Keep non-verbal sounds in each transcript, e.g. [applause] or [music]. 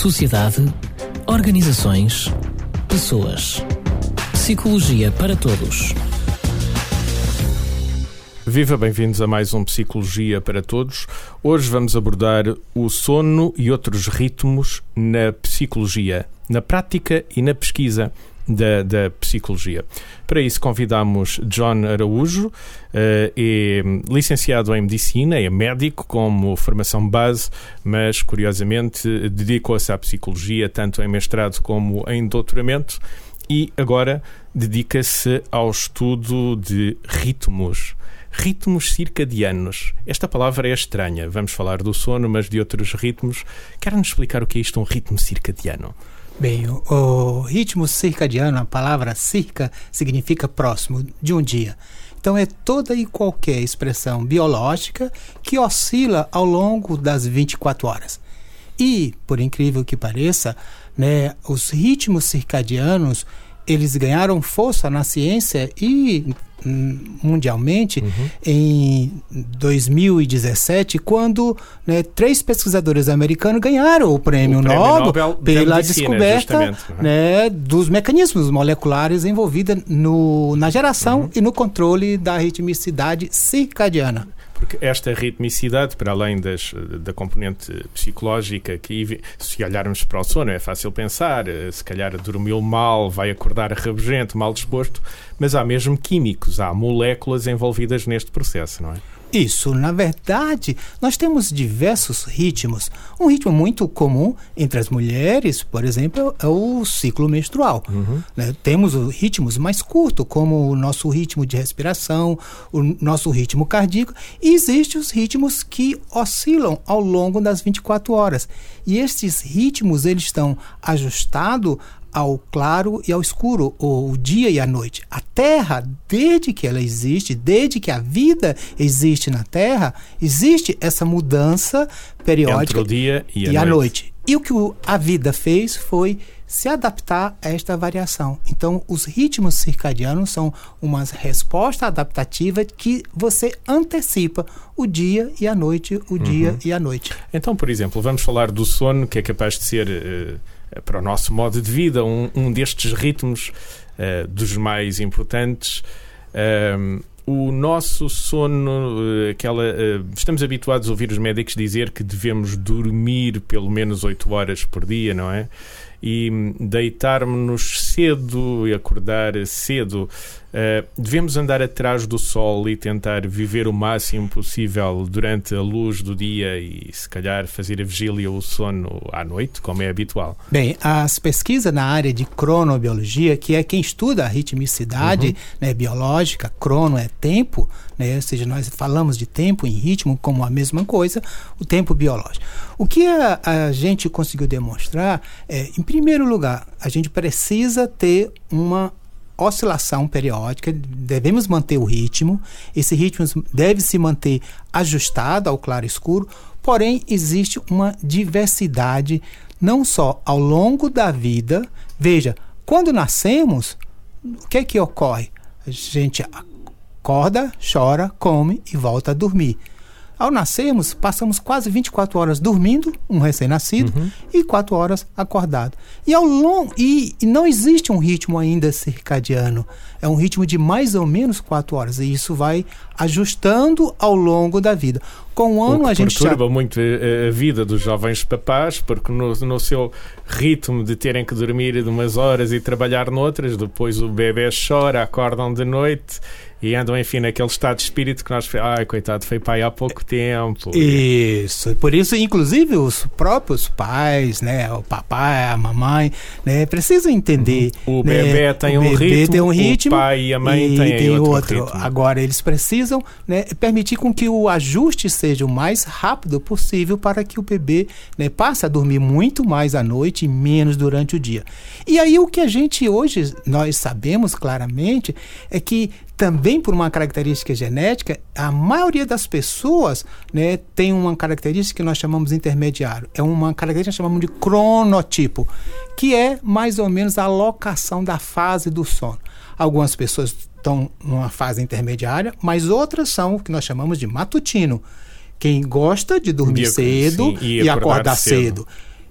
sociedade, organizações, pessoas. Psicologia para todos. Viva, bem-vindos a mais um Psicologia para Todos. Hoje vamos abordar o sono e outros ritmos na psicologia, na prática e na pesquisa da, da psicologia. Para isso convidamos John Araújo, uh, é licenciado em Medicina, é médico como formação base, mas curiosamente dedicou-se à psicologia tanto em mestrado como em doutoramento e agora dedica-se ao estudo de ritmos ritmos circadianos. Esta palavra é estranha. Vamos falar do sono, mas de outros ritmos. Quer-nos explicar o que é isto, um ritmo circadiano? Bem, o, ritmo circadiano, a palavra circa significa próximo de um dia. Então é toda e qualquer expressão biológica que oscila ao longo das 24 horas. E, por incrível que pareça, né, os ritmos circadianos eles ganharam força na ciência e mundialmente uhum. em 2017, quando né, três pesquisadores americanos ganharam o prêmio, o prêmio Nobel, Nobel, pela medicina, descoberta uhum. né, dos mecanismos moleculares envolvidos no, na geração uhum. e no controle da ritmicidade circadiana. Porque esta ritmicidade, para além das, da componente psicológica, que se olharmos para o sono é fácil pensar, eh, se calhar dormiu mal, vai acordar rabugento, mal disposto, mas há mesmo químicos, há moléculas envolvidas neste processo, não é? Isso, na verdade, nós temos diversos ritmos. Um ritmo muito comum entre as mulheres, por exemplo, é o ciclo menstrual. Uhum. Né? Temos ritmos mais curtos, como o nosso ritmo de respiração, o nosso ritmo cardíaco, e existem os ritmos que oscilam ao longo das 24 horas. E estes ritmos eles estão ajustados ao claro e ao escuro, o dia e a noite. A Terra, desde que ela existe, desde que a vida existe na Terra, existe essa mudança periódica Entre o dia e a, e a noite. noite. E o que a vida fez foi se adaptar a esta variação. Então, os ritmos circadianos são uma resposta adaptativa que você antecipa o dia e a noite, o uhum. dia e a noite. Então, por exemplo, vamos falar do sono, que é capaz de ser. Uh para o nosso modo de vida, um, um destes ritmos uh, dos mais importantes. Uh, o nosso sono, eh, aquela, estamos habituados a ouvir os médicos dizer que devemos dormir pelo menos 8 horas por dia, não é? E deitarmos-nos cedo e acordar cedo. Uh, devemos andar atrás do sol e tentar viver o máximo possível durante a luz do dia e, se calhar, fazer a vigília ou o sono à noite, como é habitual. Bem, as pesquisas na área de cronobiologia, que é quem estuda a ritmicidade uhum. né, biológica, crono é tempo, né, ou seja, nós falamos de tempo em ritmo como a mesma coisa, o tempo biológico. O que a, a gente conseguiu demonstrar é, em primeiro lugar, a gente precisa ter uma oscilação periódica, devemos manter o ritmo, esse ritmo deve se manter ajustado ao claro escuro, porém existe uma diversidade não só ao longo da vida. Veja, quando nascemos, o que é que ocorre? A gente acorda, chora, come e volta a dormir. Ao nascermos, passamos quase 24 horas dormindo, um recém-nascido, uhum. e 4 horas acordado. E ao longo e, e, não existe um ritmo ainda circadiano. É um ritmo de mais ou menos 4 horas. E isso vai ajustando ao longo da vida. Com o ano a gente perturba já... muito a vida dos jovens papás, porque no, no seu ritmo de terem que dormir de umas horas e trabalhar noutras, depois o bebê chora, acordam de noite e andam, enfim, naquele estado de espírito que nós. Ai, coitado, foi pai há pouco tempo. Isso. Por isso, inclusive, os próprios pais, né? O papai, a mamãe, né? Precisam entender. Uhum. O né, bebê tem o um bebê ritmo. Tem um ritmo. O pai e a mãe e têm tem outro. outro. Ritmo. Agora, eles precisam né, permitir com que o ajuste seja o mais rápido possível para que o bebê né, passe a dormir muito mais à noite e menos durante o dia. E aí, o que a gente hoje nós sabemos claramente é que também por uma característica genética, a maioria das pessoas né, tem uma característica que nós chamamos de intermediário. É uma característica que chamamos de cronotipo, que é mais ou menos a locação da fase do sono. Algumas pessoas estão numa fase intermediária, mas outras são o que nós chamamos de matutino. Quem gosta de dormir cedo sim, e, e, acordar, acordar cedo. cedo.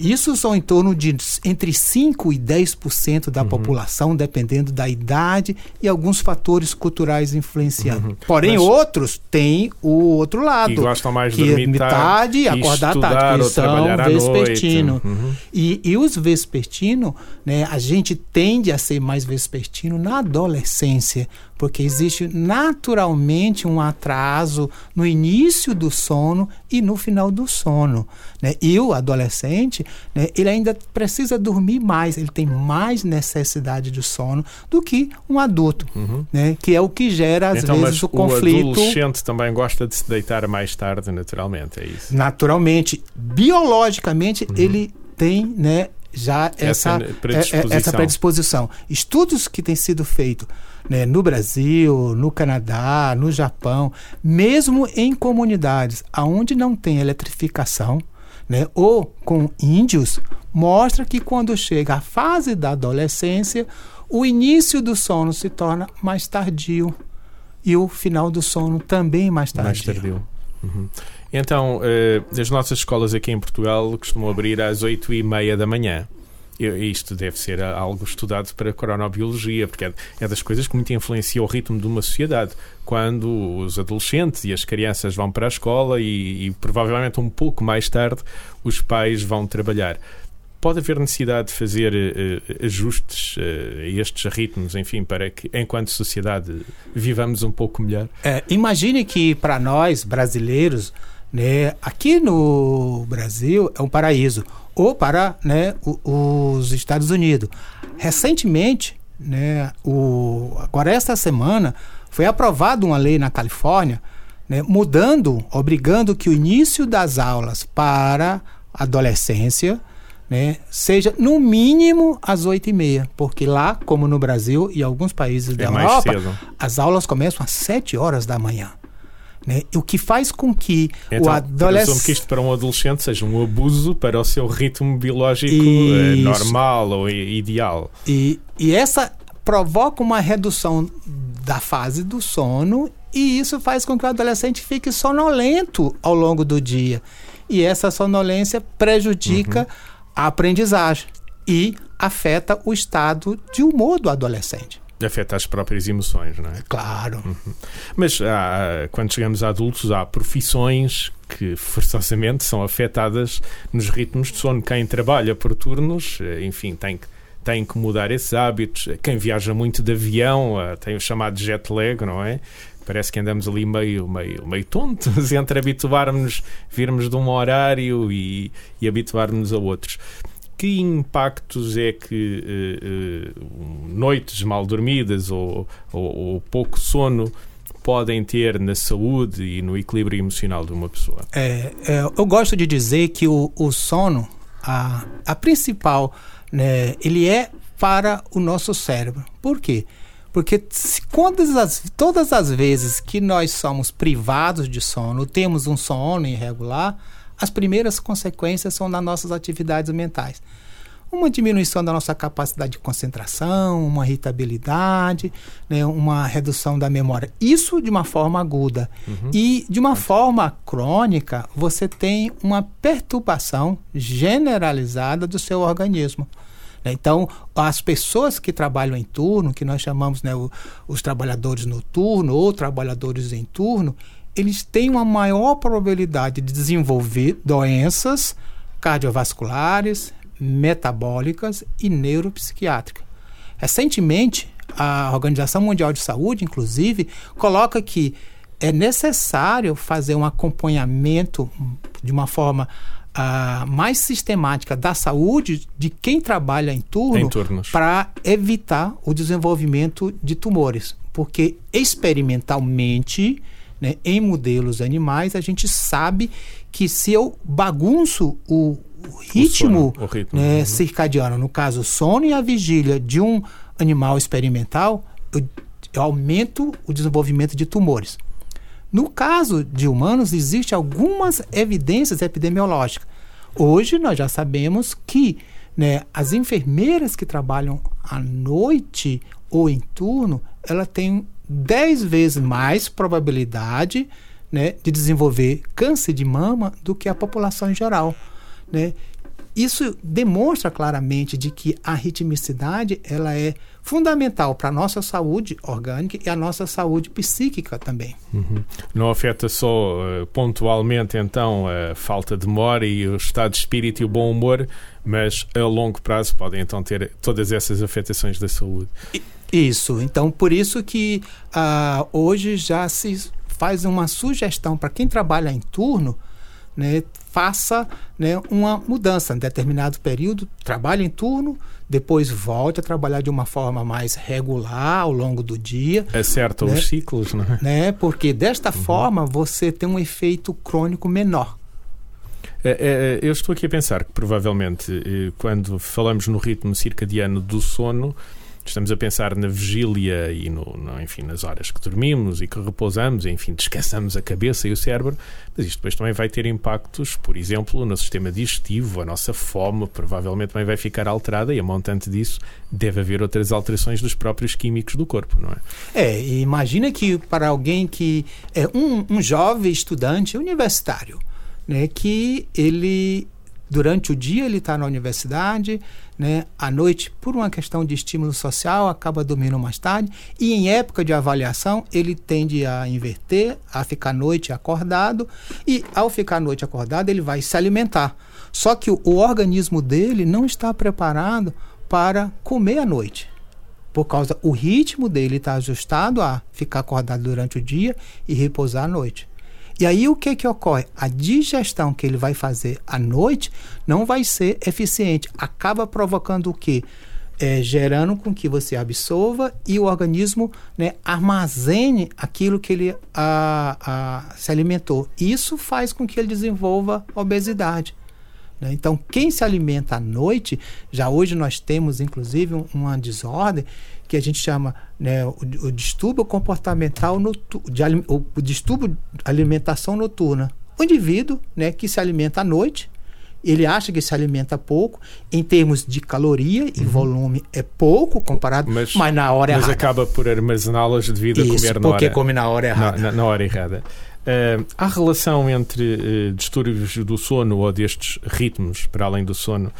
Isso são em torno de entre 5 e 10% da uhum. população, dependendo da idade e alguns fatores culturais influenciando. Uhum. Porém, Mas, outros têm o outro lado. Que gostam mais de é dormir tarde e acordar tarde, que são vespertino. Uhum. E, e os vespertino, né, a gente tende a ser mais vespertino na adolescência, porque existe naturalmente um atraso no início do sono e no final do sono. Né? E o adolescente, né, ele ainda precisa dormir mais, ele tem mais necessidade de sono do que um adulto, uhum. né? que é o que gera, às então, vezes, o conflito. O adolescente também gosta de se deitar mais tarde, naturalmente, é isso? Naturalmente. Biologicamente, uhum. ele tem né, já essa, essa predisposição. essa predisposição. Estudos que têm sido feitos né, no Brasil, no Canadá, no Japão, mesmo em comunidades onde não tem eletrificação, né, ou com índios, mostra que quando chega a fase da adolescência, o início do sono se torna mais tardio e o final do sono também mais tardio. Mais tardio. Uhum. Então, eh, as nossas escolas aqui em Portugal costumam abrir às oito e meia da manhã. Isto deve ser algo estudado para a cronobiologia, porque é, é das coisas que muito influencia o ritmo de uma sociedade. Quando os adolescentes e as crianças vão para a escola e, e provavelmente um pouco mais tarde os pais vão trabalhar pode haver necessidade de fazer uh, ajustes uh, a estes ritmos, enfim, para que, enquanto sociedade, vivamos um pouco melhor? É, imagine que para nós, brasileiros, né, aqui no Brasil é um paraíso ou para né, os Estados Unidos. Recentemente, né, o, agora esta semana, foi aprovada uma lei na Califórnia né, mudando, obrigando que o início das aulas para adolescência né, seja no mínimo às oito e meia, porque lá, como no Brasil e alguns países é da Europa, as aulas começam às sete horas da manhã. Né? O que faz com que então, o adolescente. que isto para um adolescente seja um abuso para o seu ritmo biológico eh, normal ou ideal. E, e essa provoca uma redução da fase do sono e isso faz com que o adolescente fique sonolento ao longo do dia. E essa sonolência prejudica uhum. a aprendizagem e afeta o estado de humor do adolescente afeta as próprias emoções, não é? Claro. Uhum. Mas há, quando chegamos a adultos, há profissões que forçosamente são afetadas nos ritmos de sono. Quem trabalha por turnos, eh, enfim, tem que tem que mudar esses hábitos. Quem viaja muito de avião eh, tem o chamado jet lag, não é? Parece que andamos ali meio, meio, meio tontos [laughs] entre habituarmos, virmos de um horário e, e habituarmos a outros que impactos é que uh, uh, noites mal dormidas ou, ou, ou, pouco sono podem ter na saúde e no equilíbrio emocional de uma pessoa? É, é, eu gosto de dizer que o, o sono, a, a principal, né, ele é para o nosso cérebro. Por quê? Porque se, todas, as, todas as vezes que nós somos privados de sono, temos um sono irregular, as primeiras consequências são nas nossas atividades mentais. Uma diminuição da nossa capacidade de concentração, uma irritabilidade, né, uma redução da memória. Isso de uma forma aguda. Uhum. E de uma forma crônica, você tem uma perturbação generalizada do seu organismo. Né. Então, as pessoas que trabalham em turno, que nós chamamos né, os trabalhadores noturno ou trabalhadores em turno, eles têm uma maior probabilidade de desenvolver doenças cardiovasculares, metabólicas e neuropsiquiátricas. Recentemente, a Organização Mundial de Saúde, inclusive, coloca que é necessário fazer um acompanhamento de uma forma uh, mais sistemática da saúde de quem trabalha em turno para evitar o desenvolvimento de tumores. Porque experimentalmente né, em modelos animais, a gente sabe que se eu bagunço o, o ritmo, o, o ritmo né, uhum. circadiano, no caso, o sono e a vigília de um animal experimental, eu, eu aumento o desenvolvimento de tumores. No caso de humanos, existem algumas evidências epidemiológicas. Hoje nós já sabemos que né, as enfermeiras que trabalham à noite ou em turno, ela tem 10 vezes mais probabilidade né, de desenvolver câncer de mama do que a população em geral. Né? Isso demonstra claramente de que a ritmicidade ela é fundamental para a nossa saúde orgânica e a nossa saúde psíquica também. Uhum. Não afeta só uh, pontualmente então a falta de memória e o estado de espírito e o bom humor, mas a longo prazo podem então ter todas essas afetações da saúde. Isso, então por isso que uh, hoje já se faz uma sugestão para quem trabalha em turno né, faça né, uma mudança. Em determinado período, trabalhe em turno, depois volte a trabalhar de uma forma mais regular ao longo do dia. Acerta né, os ciclos, não é? Né, porque desta uhum. forma você tem um efeito crônico menor. É, é, eu estou aqui a pensar que provavelmente eh, quando falamos no ritmo circadiano do sono, estamos a pensar na vigília e no, no, enfim, nas horas que dormimos e que repousamos, enfim, descansamos a cabeça e o cérebro, mas isto depois também vai ter impactos, por exemplo, no sistema digestivo, a nossa fome provavelmente também vai ficar alterada e a montante disso deve haver outras alterações dos próprios químicos do corpo, não é? É, imagina que para alguém que é um, um jovem estudante universitário, né, que ele durante o dia ele está na universidade, né? À noite, por uma questão de estímulo social, acaba dormindo mais tarde. E em época de avaliação, ele tende a inverter, a ficar à noite acordado. E ao ficar à noite acordado, ele vai se alimentar. Só que o, o organismo dele não está preparado para comer à noite. Por causa o ritmo dele está ajustado a ficar acordado durante o dia e repousar à noite. E aí o que que ocorre? A digestão que ele vai fazer à noite não vai ser eficiente. Acaba provocando o quê? É, gerando com que você absorva e o organismo né, armazene aquilo que ele a, a, se alimentou. Isso faz com que ele desenvolva obesidade. Né? Então, quem se alimenta à noite, já hoje nós temos inclusive uma desordem que a gente chama né, o, o distúrbio comportamental noturno, de, o, o distúrbio alimentação noturna. O indivíduo né, que se alimenta à noite, ele acha que se alimenta pouco, em termos de caloria e uhum. volume é pouco comparado, mas, mas na hora mas errada. Mas acaba por armazená-las devido Isso, a comer na porque hora, come na hora errada. Na, na, na hora errada. Uh, há relação entre uh, distúrbios do sono ou destes ritmos, para além do sono,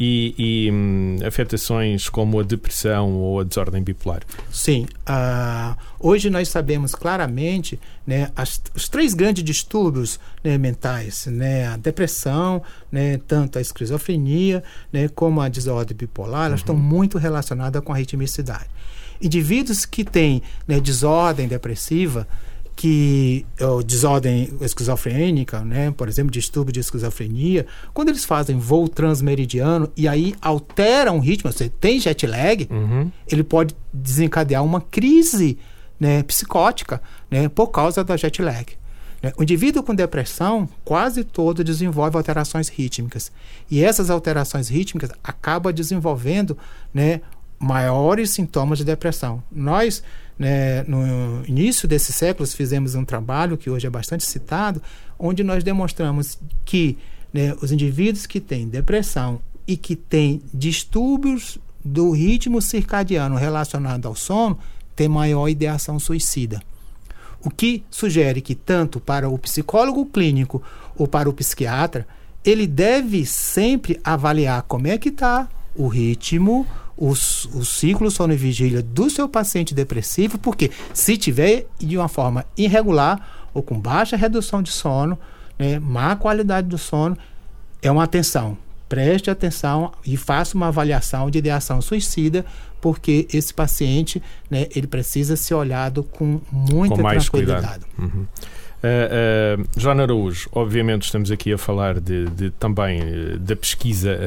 e, e hum, afetações como a depressão ou a desordem bipolar? Sim. Uh, hoje nós sabemos claramente né, as, os três grandes distúrbios né, mentais, né, a depressão, né, tanto a esquizofrenia né, como a desordem bipolar, elas uhum. estão muito relacionadas com a ritmicidade. Indivíduos que têm né, desordem depressiva, que ou desordem esquizofrênica, né, por exemplo, distúrbio de esquizofrenia, quando eles fazem voo transmeridiano e aí alteram o ritmo, você tem jet lag, uhum. ele pode desencadear uma crise né, psicótica né, por causa da jet lag. Né. O indivíduo com depressão quase todo desenvolve alterações rítmicas. E essas alterações rítmicas acabam desenvolvendo né, maiores sintomas de depressão. Nós né, no início desses séculos, fizemos um trabalho que hoje é bastante citado, onde nós demonstramos que né, os indivíduos que têm depressão e que têm distúrbios do ritmo circadiano relacionado ao sono têm maior ideação suicida. O que sugere que, tanto para o psicólogo clínico ou para o psiquiatra, ele deve sempre avaliar como é que está o ritmo, o, o ciclo sono e vigília do seu paciente depressivo, porque se tiver de uma forma irregular ou com baixa redução de sono, né, má qualidade do sono, é uma atenção. Preste atenção e faça uma avaliação de ideação suicida, porque esse paciente né, ele precisa ser olhado com muita com tranquilidade. Uhum. Uh, uh, Joana Araújo, obviamente estamos aqui a falar de, de também uh, da pesquisa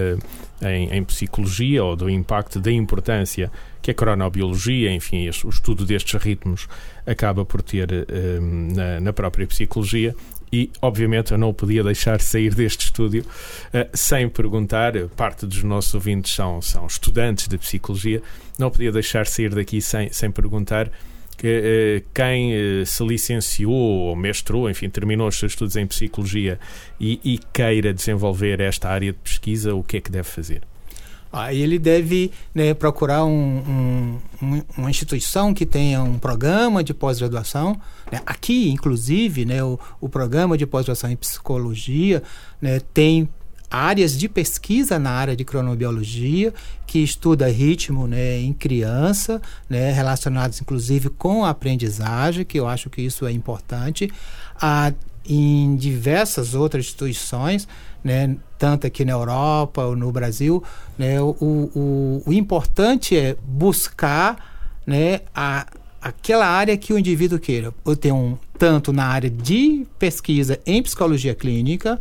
em, em, psicologia ou do impacto da importância que a cronobiologia, enfim, o estudo destes ritmos acaba por ter na, na, própria psicologia. E, obviamente, eu não podia deixar sair deste estúdio sem perguntar. Parte dos nossos ouvintes são, são estudantes de psicologia, não podia deixar sair daqui sem, sem perguntar que eh, quem eh, se licenciou ou mestrou, enfim, terminou os seus estudos em psicologia e, e queira desenvolver esta área de pesquisa, o que é que deve fazer? Aí ele deve né, procurar um, um, uma instituição que tenha um programa de pós-graduação. Né? Aqui, inclusive, né, o, o programa de pós-graduação em psicologia né, tem áreas de pesquisa na área de cronobiologia, que estuda ritmo né, em criança, né, relacionados inclusive com a aprendizagem, que eu acho que isso é importante. Ah, em diversas outras instituições, né, tanto aqui na Europa ou no Brasil, né, o, o, o importante é buscar né, a, aquela área que o indivíduo queira. Eu tenho um tanto na área de pesquisa em psicologia clínica,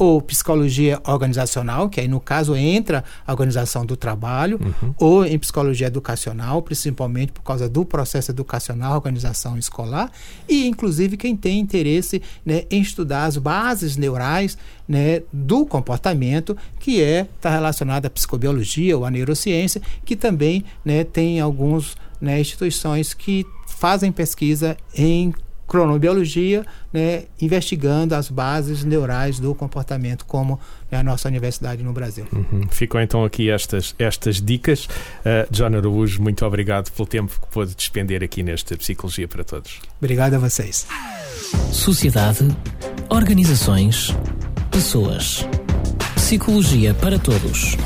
ou psicologia organizacional, que aí no caso entra a organização do trabalho, uhum. ou em psicologia educacional, principalmente por causa do processo educacional, organização escolar, e inclusive quem tem interesse né, em estudar as bases neurais né, do comportamento, que é está relacionado à psicobiologia ou à neurociência, que também né, tem algumas né, instituições que fazem pesquisa em cronobiologia, né, investigando as bases neurais do comportamento, como é a nossa universidade no Brasil. Uhum. Ficam então aqui estas, estas dicas. Uh, John Araújo, muito obrigado pelo tempo que pôde despender aqui nesta Psicologia para Todos. Obrigado a vocês. Sociedade, organizações, pessoas. Psicologia para Todos